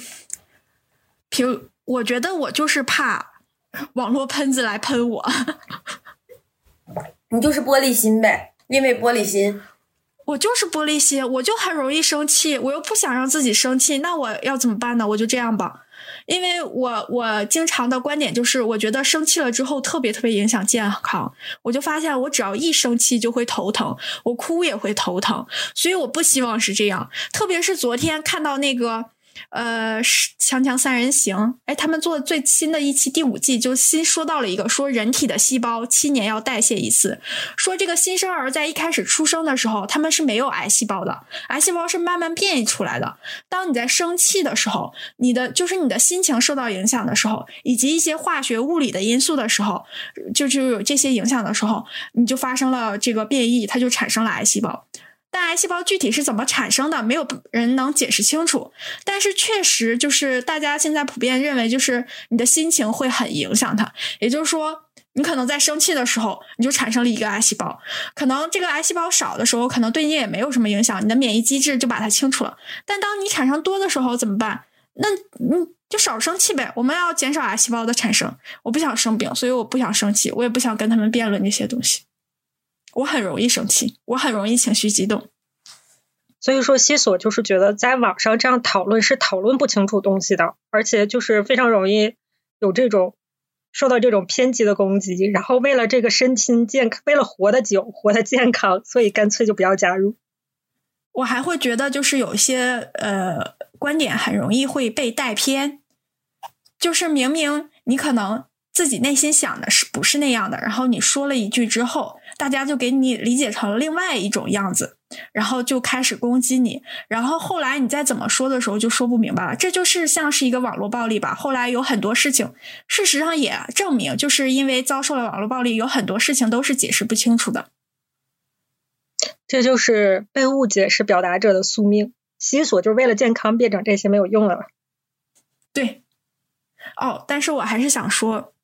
平，我觉得我就是怕网络喷子来喷我。你就是玻璃心呗，因为玻璃心。我就是玻璃心，我就很容易生气，我又不想让自己生气，那我要怎么办呢？我就这样吧。因为我我经常的观点就是，我觉得生气了之后特别特别影响健康。我就发现我只要一生气就会头疼，我哭也会头疼，所以我不希望是这样。特别是昨天看到那个。呃，锵锵三人行，哎，他们做的最新的一期第五季就新说到了一个，说人体的细胞七年要代谢一次，说这个新生儿在一开始出生的时候，他们是没有癌细胞的，癌细胞是慢慢变异出来的。当你在生气的时候，你的就是你的心情受到影响的时候，以及一些化学物理的因素的时候，就就有这些影响的时候，你就发生了这个变异，它就产生了癌细胞。但癌细胞具体是怎么产生的，没有人能解释清楚。但是确实，就是大家现在普遍认为，就是你的心情会很影响它。也就是说，你可能在生气的时候，你就产生了一个癌细胞。可能这个癌细胞少的时候，可能对你也没有什么影响，你的免疫机制就把它清除了。但当你产生多的时候怎么办？那你就少生气呗。我们要减少癌细胞的产生。我不想生病，所以我不想生气，我也不想跟他们辩论这些东西。我很容易生气，我很容易情绪激动，所以说西索就是觉得在网上这样讨论是讨论不清楚东西的，而且就是非常容易有这种受到这种偏激的攻击，然后为了这个身心健康，为了活得久、活得健康，所以干脆就不要加入。我还会觉得就是有些呃观点很容易会被带偏，就是明明你可能自己内心想的是不是那样的，然后你说了一句之后。大家就给你理解成了另外一种样子，然后就开始攻击你，然后后来你再怎么说的时候就说不明白了，这就是像是一个网络暴力吧。后来有很多事情，事实上也证明，就是因为遭受了网络暴力，有很多事情都是解释不清楚的。这就是被误解是表达者的宿命。西索就是为了健康，别整这些没有用的了。对，哦，但是我还是想说。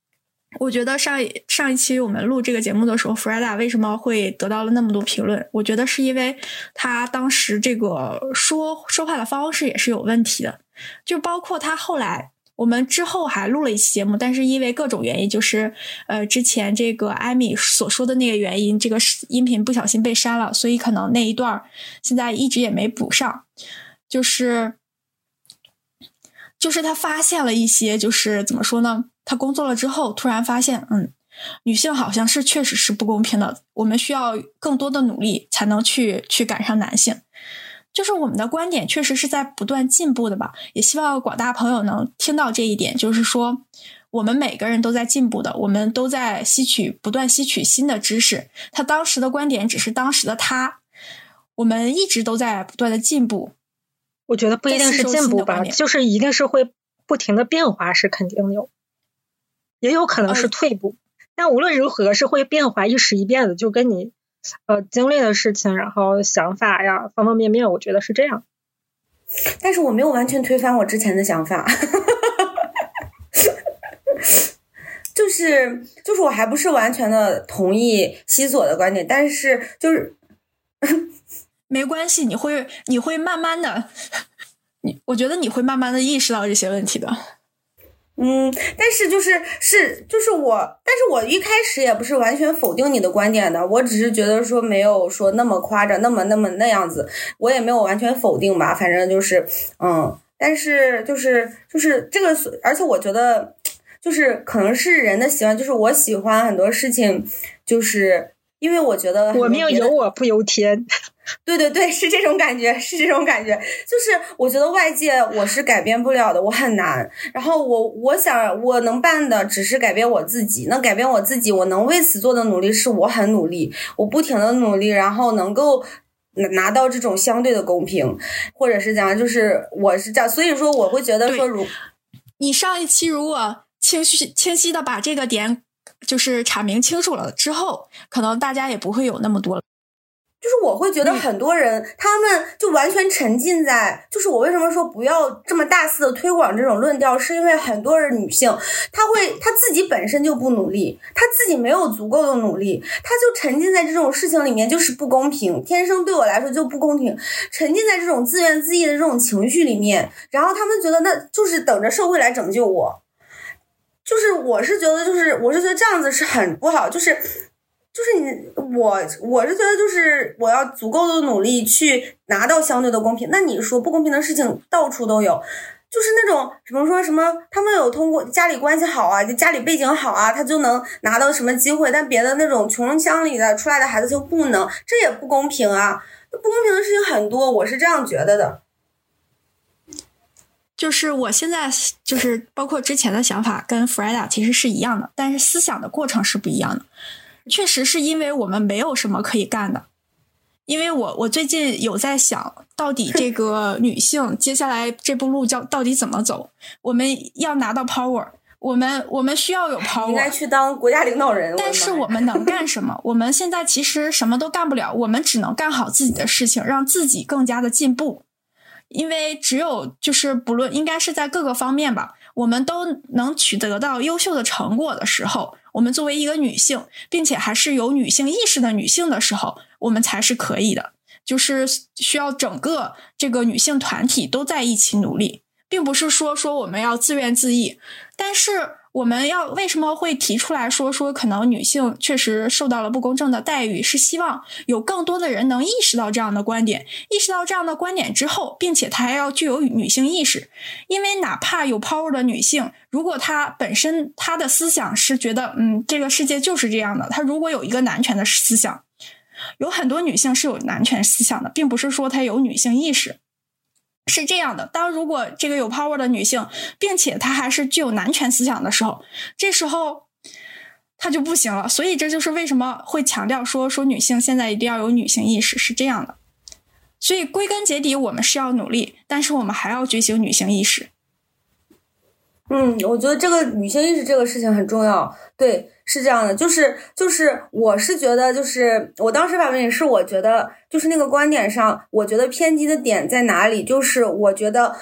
我觉得上一上一期我们录这个节目的时候，弗莱达为什么会得到了那么多评论？我觉得是因为他当时这个说说话的方式也是有问题的，就包括他后来我们之后还录了一期节目，但是因为各种原因，就是呃之前这个艾米所说的那个原因，这个音频不小心被删了，所以可能那一段现在一直也没补上，就是就是他发现了一些，就是怎么说呢？他工作了之后，突然发现，嗯，女性好像是确实是不公平的，我们需要更多的努力才能去去赶上男性。就是我们的观点确实是在不断进步的吧，也希望广大朋友能听到这一点，就是说我们每个人都在进步的，我们都在吸取不断吸取新的知识。他当时的观点只是当时的他，我们一直都在不断的进步。我觉得不一定是进步吧，就是一定是会不停的变化，是肯定有，也有可能是退步。但无论如何是会变化，一时一变的，就跟你。呃，经历的事情，然后想法呀，方方面面，我觉得是这样。但是我没有完全推翻我之前的想法，就是就是我还不是完全的同意西索的观点，但是就是 没关系，你会你会慢慢的，你我觉得你会慢慢的意识到这些问题的。嗯，但是就是是就是我，但是我一开始也不是完全否定你的观点的，我只是觉得说没有说那么夸张，那么那么那样子，我也没有完全否定吧，反正就是嗯，但是就是就是这个，而且我觉得就是可能是人的习惯，就是我喜欢很多事情，就是因为我觉得我命由我不由天。对对对，是这种感觉，是这种感觉，就是我觉得外界我是改变不了的，我很难。然后我我想我能办的只是改变我自己，那改变我自己，我能为此做的努力是我很努力，我不停的努力，然后能够拿拿到这种相对的公平，或者是讲就是我是这样，所以说我会觉得说，如你上一期如果清晰清晰的把这个点就是阐明清楚了之后，可能大家也不会有那么多。就是我会觉得很多人，他们就完全沉浸在，就是我为什么说不要这么大肆的推广这种论调，是因为很多人女性，她会她自己本身就不努力，她自己没有足够的努力，她就沉浸在这种事情里面，就是不公平，天生对我来说就不公平，沉浸在这种自怨自艾的这种情绪里面，然后他们觉得那就是等着社会来拯救我，就是我是觉得就是我是觉得这样子是很不好，就是。就是你我我是觉得就是我要足够的努力去拿到相对的公平。那你说不公平的事情到处都有，就是那种什么说什么他们有通过家里关系好啊，就家里背景好啊，他就能拿到什么机会，但别的那种穷乡里的出来的孩子就不能，这也不公平啊！不公平的事情很多，我是这样觉得的。就是我现在就是包括之前的想法跟弗莱达其实是一样的，但是思想的过程是不一样的。确实是因为我们没有什么可以干的，因为我我最近有在想，到底这个 女性接下来这步路叫到底怎么走？我们要拿到 power，我们我们需要有 power，应该去当国家领导人。但是我们能干什么？我们现在其实什么都干不了，我们只能干好自己的事情，让自己更加的进步。因为只有就是不论应该是在各个方面吧，我们都能取得到优秀的成果的时候。我们作为一个女性，并且还是有女性意识的女性的时候，我们才是可以的。就是需要整个这个女性团体都在一起努力，并不是说说我们要自怨自艾，但是。我们要为什么会提出来说说可能女性确实受到了不公正的待遇？是希望有更多的人能意识到这样的观点，意识到这样的观点之后，并且她还要具有女性意识。因为哪怕有 power 的女性，如果她本身她的思想是觉得嗯这个世界就是这样的，她如果有一个男权的思想，有很多女性是有男权思想的，并不是说她有女性意识。是这样的，当如果这个有 power 的女性，并且她还是具有男权思想的时候，这时候她就不行了。所以这就是为什么会强调说说女性现在一定要有女性意识，是这样的。所以归根结底，我们是要努力，但是我们还要觉醒女性意识。嗯，我觉得这个女性意识这个事情很重要。对，是这样的，就是就是，我是觉得，就是我当时反正也是，我觉得就是那个观点上，我觉得偏激的点在哪里？就是我觉得。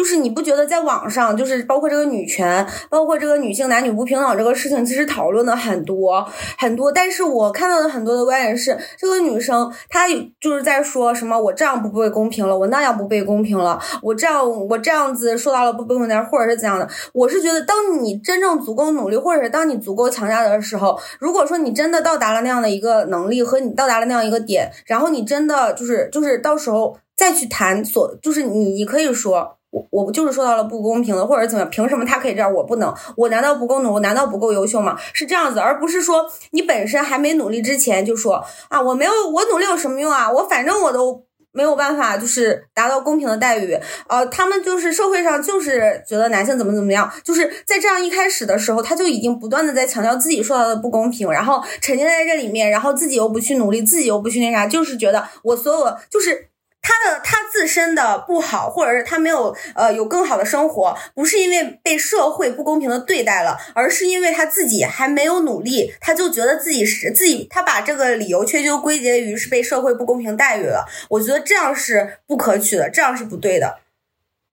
就是你不觉得在网上，就是包括这个女权，包括这个女性男女不平等这个事情，其实讨论的很多很多。但是我看到的很多的观点是，这个女生她就是在说什么我这样不被公平了，我那样不被公平了，我这样我这样子受到了不公平的，或者是怎样的。我是觉得，当你真正足够努力，或者是当你足够强大的时候，如果说你真的到达了那样的一个能力，和你到达了那样一个点，然后你真的就是就是到时候再去谈所，就是你你可以说。我我就是受到了不公平的，或者怎么样？凭什么他可以这样，我不能？我难道不够努？我难道不够优秀吗？是这样子，而不是说你本身还没努力之前就说啊，我没有，我努力有什么用啊？我反正我都没有办法，就是达到公平的待遇。呃，他们就是社会上就是觉得男性怎么怎么样，就是在这样一开始的时候，他就已经不断的在强调自己受到的不公平，然后沉浸在这里面，然后自己又不去努力，自己又不去那啥，就是觉得我所有就是。他的他自身的不好，或者是他没有呃有更好的生活，不是因为被社会不公平的对待了，而是因为他自己还没有努力，他就觉得自己是自己，他把这个理由却就归结于是被社会不公平待遇了。我觉得这样是不可取的，这样是不对的。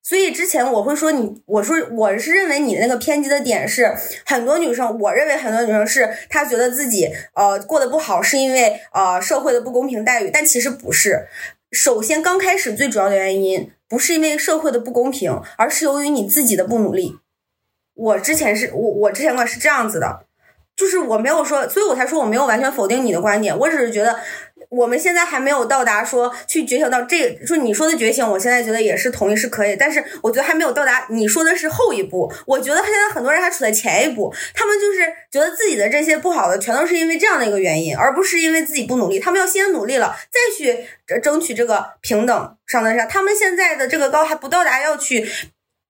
所以之前我会说你，我说我是认为你的那个偏激的点是很多女生，我认为很多女生是她觉得自己呃过得不好，是因为呃社会的不公平待遇，但其实不是。首先，刚开始最主要的原因不是因为社会的不公平，而是由于你自己的不努力。我之前是我我之前观是这样子的，就是我没有说，所以我才说我没有完全否定你的观点，我只是觉得。我们现在还没有到达说去觉醒到这，说你说的觉醒，我现在觉得也是同意是可以，但是我觉得还没有到达你说的是后一步。我觉得现在很多人还处在前一步，他们就是觉得自己的这些不好的全都是因为这样的一个原因，而不是因为自己不努力。他们要先努力了，再去争取这个平等上的上。他们现在的这个高还不到达要去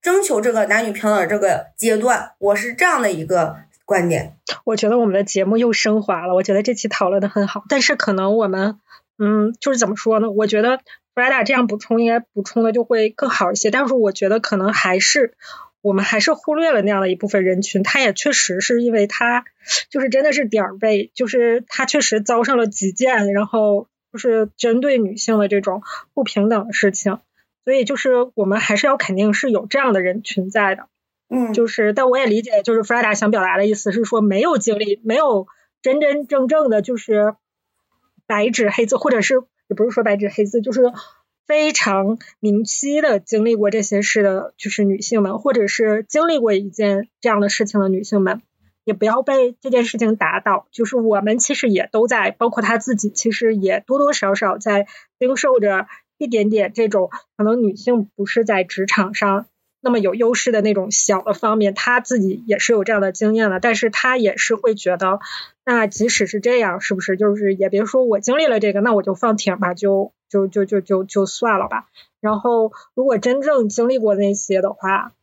征求这个男女平等这个阶段，我是这样的一个。观点，我觉得我们的节目又升华了。我觉得这期讨论的很好，但是可能我们，嗯，就是怎么说呢？我觉得弗莱达这样补充应该补充的就会更好一些。但是我觉得可能还是我们还是忽略了那样的一部分人群。他也确实是因为他就是真的是点儿背，就是他确实遭上了极贱，然后就是针对女性的这种不平等的事情。所以就是我们还是要肯定是有这样的人群在的。嗯，就是，但我也理解，就是弗拉达想表达的意思是说，没有经历，没有真真正正的，就是白纸黑字，或者是也不是说白纸黑字，就是非常明晰的经历过这些事的，就是女性们，或者是经历过一件这样的事情的女性们，也不要被这件事情打倒。就是我们其实也都在，包括他自己，其实也多多少少在经受着一点点这种可能女性不是在职场上。那么有优势的那种小的方面，他自己也是有这样的经验的，但是他也是会觉得，那即使是这样，是不是就是也别说我经历了这个，那我就放挺吧，就就就就就就算了吧。然后如果真正经历过那些的话，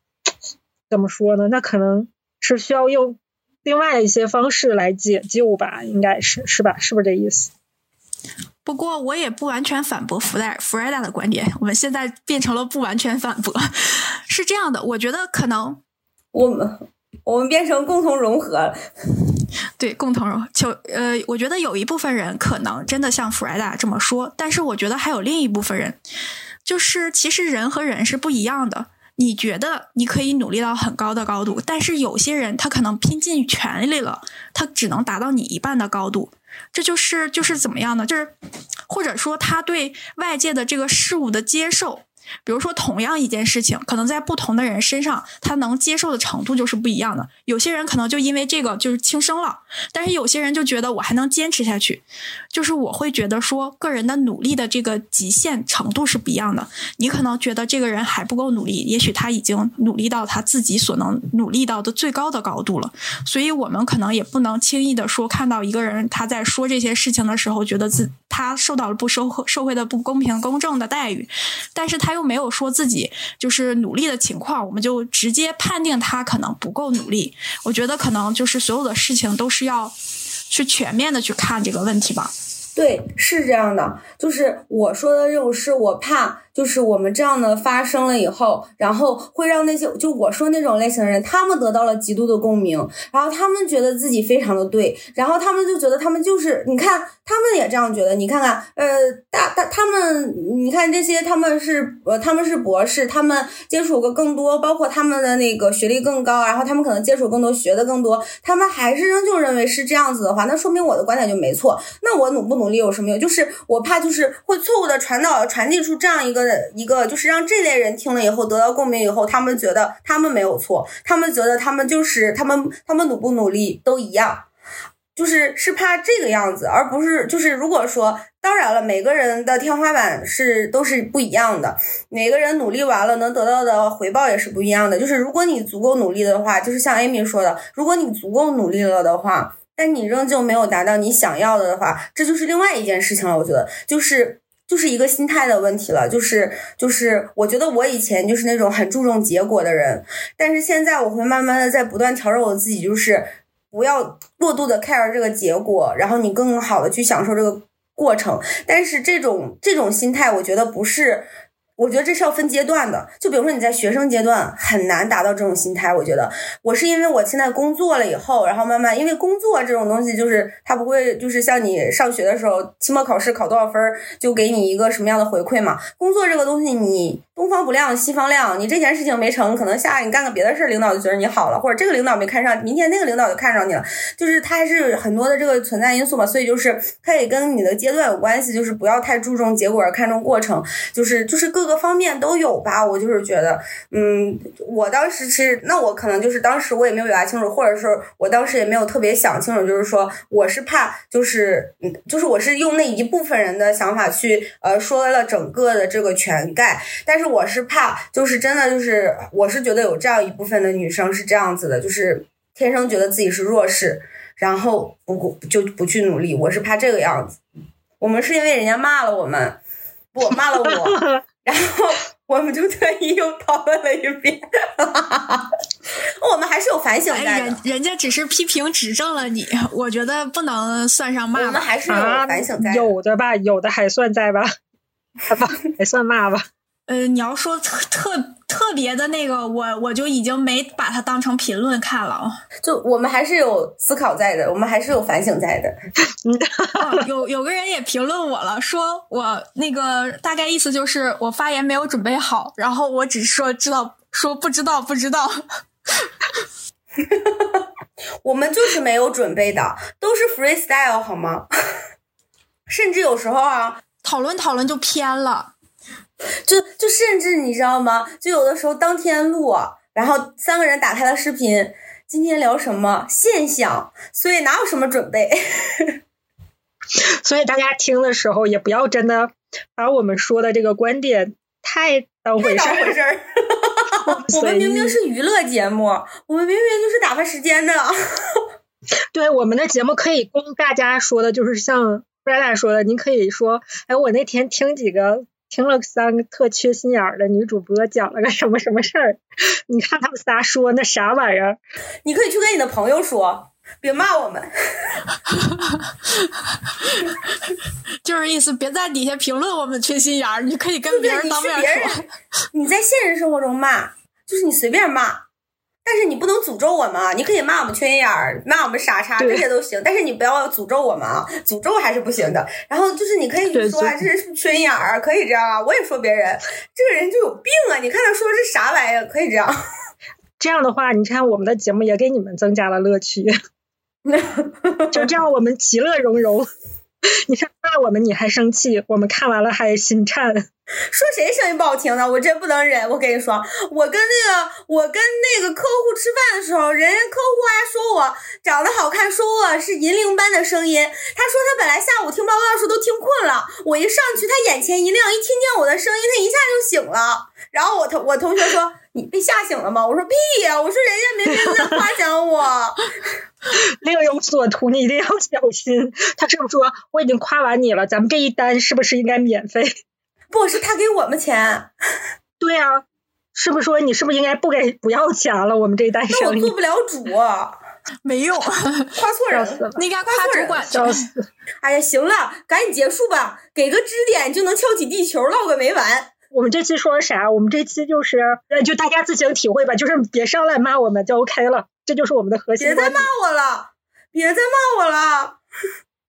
怎么说呢？那可能是需要用另外一些方式来解救吧，应该是是吧？是不是这意思？不过我也不完全反驳弗莱弗莱达的观点，我们现在变成了不完全反驳，是这样的，我觉得可能我们我们变成共同融合了，对，共同融就呃，我觉得有一部分人可能真的像弗莱达这么说，但是我觉得还有另一部分人，就是其实人和人是不一样的。你觉得你可以努力到很高的高度，但是有些人他可能拼尽全力了，他只能达到你一半的高度。这就是就是怎么样呢？就是或者说他对外界的这个事物的接受。比如说，同样一件事情，可能在不同的人身上，他能接受的程度就是不一样的。有些人可能就因为这个就是轻生了，但是有些人就觉得我还能坚持下去。就是我会觉得说，个人的努力的这个极限程度是不一样的。你可能觉得这个人还不够努力，也许他已经努力到他自己所能努力到的最高的高度了。所以我们可能也不能轻易的说，看到一个人他在说这些事情的时候，觉得自他受到了不社会社会的不公平公正的待遇，但是他又没有说自己就是努力的情况，我们就直接判定他可能不够努力。我觉得可能就是所有的事情都是要去全面的去看这个问题吧。对，是这样的，就是我说的这种事，我怕。就是我们这样的发生了以后，然后会让那些就我说那种类型的人，他们得到了极度的共鸣，然后他们觉得自己非常的对，然后他们就觉得他们就是你看，他们也这样觉得。你看看，呃，大大他们，你看这些他们是呃他们是博士，他们接触过更多，包括他们的那个学历更高，然后他们可能接触更多，学的更多，他们还是仍旧认为是这样子的话，那说明我的观点就没错。那我努不努力有什么用？就是我怕就是会错误的传导传递出这样一个。一个就是让这类人听了以后得到共鸣以后，他们觉得他们没有错，他们觉得他们就是他们他们努不努力都一样，就是是怕这个样子，而不是就是如果说，当然了，每个人的天花板是都是不一样的，每个人努力完了能得到的回报也是不一样的。就是如果你足够努力的话，就是像 Amy 说的，如果你足够努力了的话，但你仍旧没有达到你想要的的话，这就是另外一件事情了。我觉得就是就是一个心态的问题了。就是就是我觉得我以前就是那种很注重结果的人，但是现在我会慢慢的在不断调整我自己，就是。不要过度的 care 这个结果，然后你更好的去享受这个过程。但是这种这种心态，我觉得不是，我觉得这是要分阶段的。就比如说你在学生阶段很难达到这种心态，我觉得我是因为我现在工作了以后，然后慢慢因为工作这种东西，就是它不会就是像你上学的时候，期末考试考多少分就给你一个什么样的回馈嘛。工作这个东西你。不亮西方亮，你这件事情没成，可能下你干个别的事，领导就觉得你好了，或者这个领导没看上，明天那个领导就看上你了，就是他还是很多的这个存在因素嘛，所以就是它也跟你的阶段有关系，就是不要太注重结果看重过程，就是就是各个方面都有吧。我就是觉得，嗯，我当时其实那我可能就是当时我也没有表达清楚，或者是我当时也没有特别想清楚，就是说我是怕就是嗯，就是我是用那一部分人的想法去呃说了整个的这个全盖，但是。我是怕，就是真的，就是我是觉得有这样一部分的女生是这样子的，就是天生觉得自己是弱势，然后不就不去努力。我是怕这个样子。我们是因为人家骂了我们，不骂了我，然后我们就特意又讨论了一遍。我们还是有反省在的。人人家只是批评指正了你，我觉得不能算上骂。我们还是有反省在，有的吧，有的还算在吧，还吧，还算骂吧。呃，你要说特特特别的那个，我我就已经没把它当成评论看了。就我们还是有思考在的，我们还是有反省在的。有有个人也评论我了，说我那个大概意思就是我发言没有准备好，然后我只是说知道，说不知道不知道。我们就是没有准备的，都是 freestyle 好吗？甚至有时候啊，讨论讨论就偏了。就就甚至你知道吗？就有的时候当天录，然后三个人打开了视频，今天聊什么现象？所以哪有什么准备？所以大家听的时候也不要真的把我们说的这个观点太当回事儿。我们明明是娱乐节目，我们明明就是打发时间的。对，我们的节目可以供大家说的，就是像布莱达说的，您可以说，哎，我那天听几个。听了三个特缺心眼儿的女主播讲了个什么什么事儿，你看他们仨说那啥玩意儿？你可以去跟你的朋友说，别骂我们。就是意思，别在底下评论我们缺心眼儿，你可以跟别人当面说。你在现实生活中骂，就是你随便骂。但是你不能诅咒我们啊！你可以骂我们缺心眼儿，骂我们傻叉，这些都行。但是你不要诅咒我们啊！诅咒还是不行的。然后就是你可以说啊，这是缺心眼儿，可以这样啊。我也说别人，这个人就有病啊！你看他说的是啥玩意儿？可以这样。这样的话，你看我们的节目也给你们增加了乐趣。就这样，我们其乐融融。你看骂我们你还生气，我们看完了还心颤。说谁声音不好听呢？我真不能忍。我跟你说，我跟那个我跟那个客户吃饭的时候，人家客户还说我长得好看，说我是银铃般的声音。他说他本来下午听报告的时候都听困了，我一上去，他眼前一亮，一听见我的声音，他一下就醒了。然后我同我同学说你被吓醒了吗？我说屁呀！我说人家明明在夸奖我。另有所图，你一定要小心。他是不是说我已经夸完你了？咱们这一单是不是应该免费？不是他给我们钱。对呀，是不是说你是不是应该不给不要钱了？我们这一单生意。我做不了主，没用，夸错人了。你该夸主管笑 死。哎呀，行了，赶紧结束吧，给个支点就能敲起地球，唠个没完。我们这期说啥？我们这期就是，就大家自行体会吧，就是别上来骂我们就 OK 了。这就是我们的核心。别再骂我了，别再骂我了。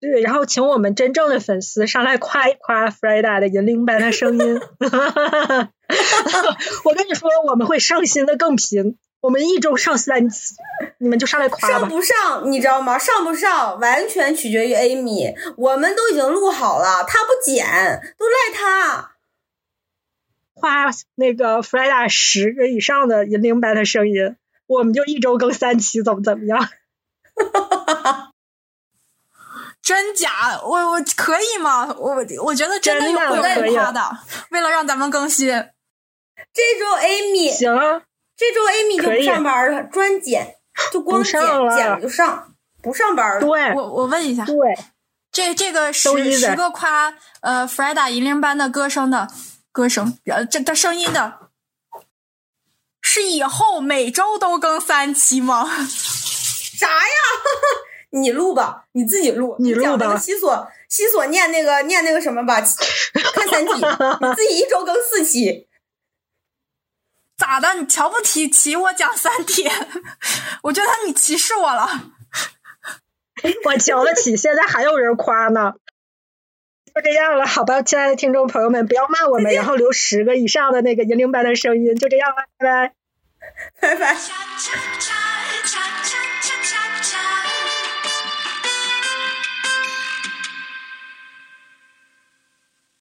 对，然后请我们真正的粉丝上来夸一夸 Freda 的银铃般的声音。我跟你说，我们会上新的更频，我们一周上三期，你们就上来夸吧。上不上，你知道吗？上不上完全取决于 Amy。我们都已经录好了，他不剪，都赖他。夸那个 Freda 十个以上的银铃般的声音。我们就一周更三期，怎么怎么样？真假？我我可以吗？我我觉得真的有真的有人夸的，为了让咱们更新。这周 Amy 行啊，这周 Amy 就不上班了，专剪，就光不剪上了剪了就上，不上班了。对我我问一下，对，这这个十十个夸呃 f r e d a 银铃班的歌声的歌声，呃这的声音的，是以后每周都更三期吗？啥呀？你录吧，你自己录，你录讲那个吧西索西索念那个念那个什么吧，看三体，你自己一周更四期。咋的？你瞧不起起我讲三体？我觉得你歧视我了。我瞧得起，现在还有人夸呢。就这样了，好吧，亲爱的听众朋友们，不要骂我们，然后留十个以上的那个银铃般的声音，就这样了，拜拜。拜拜。